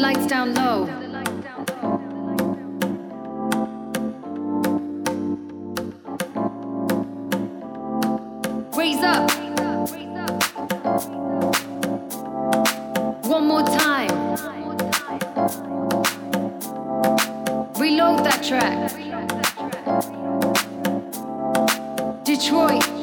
lights down low. Raise up. One more time. Reload that track. Detroit.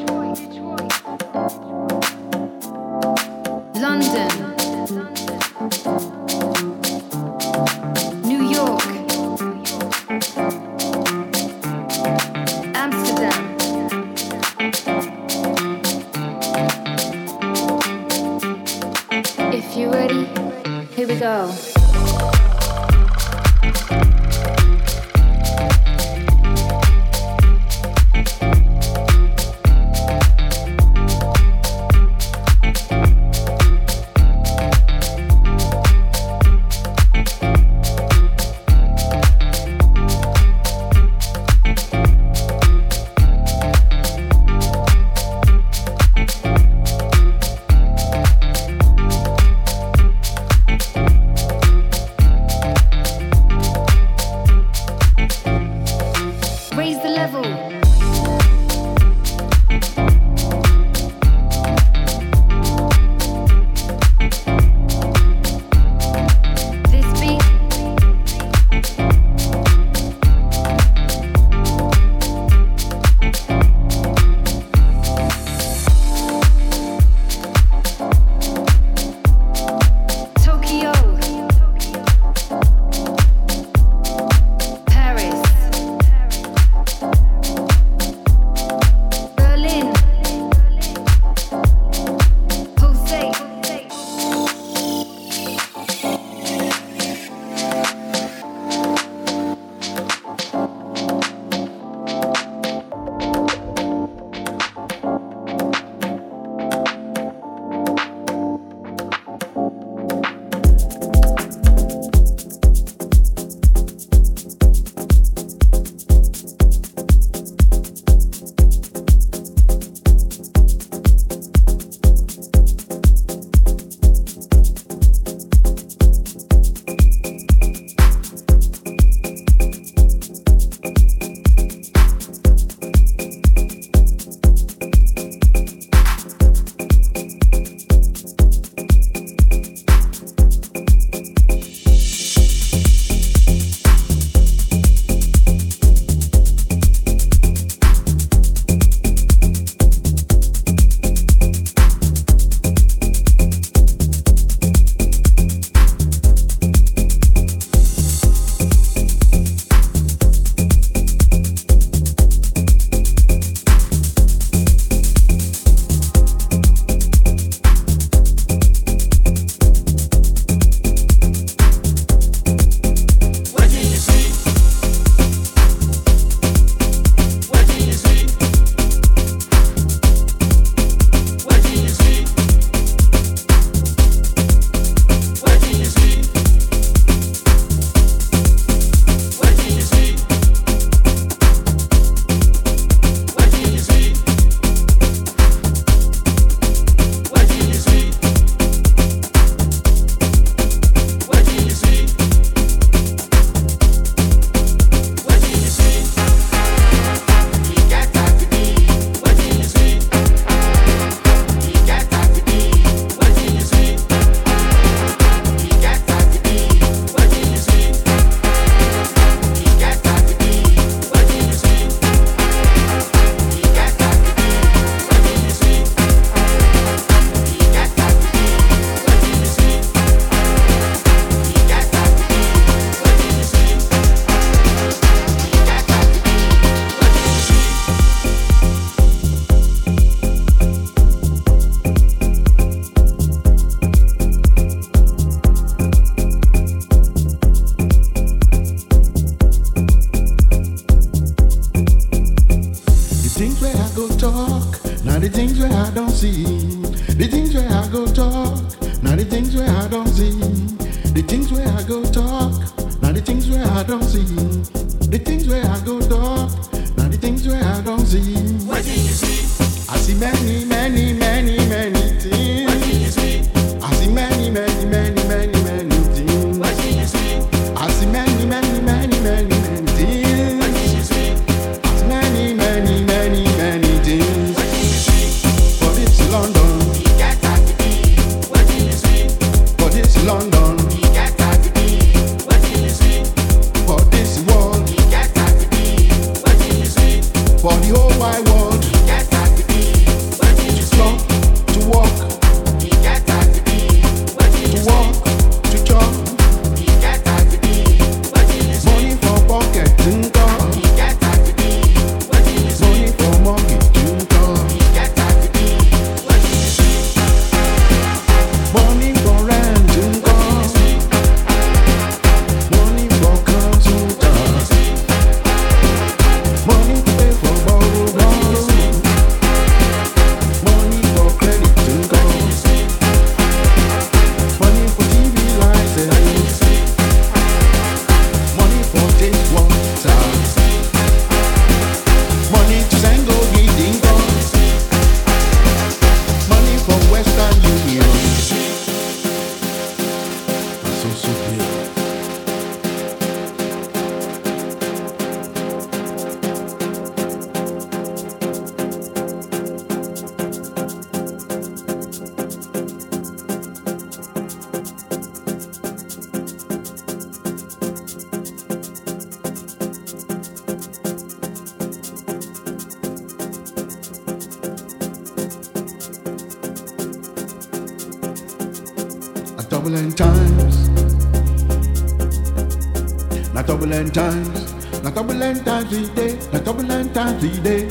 Turbulent times. Not turbulent times we day. Not turbulent times we day.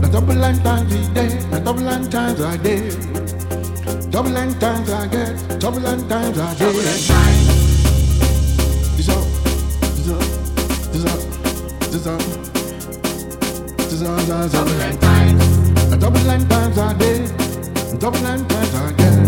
Not turbulent times we day. Not turbulent times I day. Turbulent times I get. Turbulent times I get. Turbulent times. This up. This up. This up. This up. This up. Turbulent times. Not turbulent times I day. Turbulent times I get.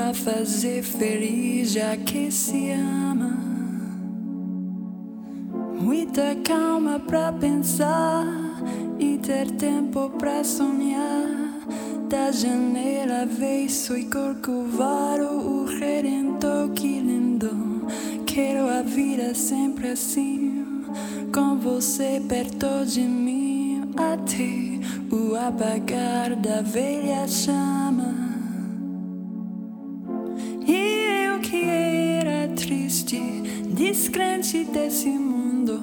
Pra fazer feliz já que se ama. Muita calma pra pensar e ter tempo pra sonhar. Da janela vejo e corcovado o redentor que lindo. Quero a vida sempre assim, com você perto de mim, até o apagar da velha chama. Descrente desse mundo,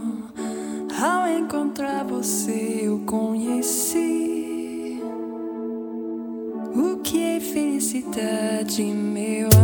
ao encontrar você eu conheci o que é felicidade, meu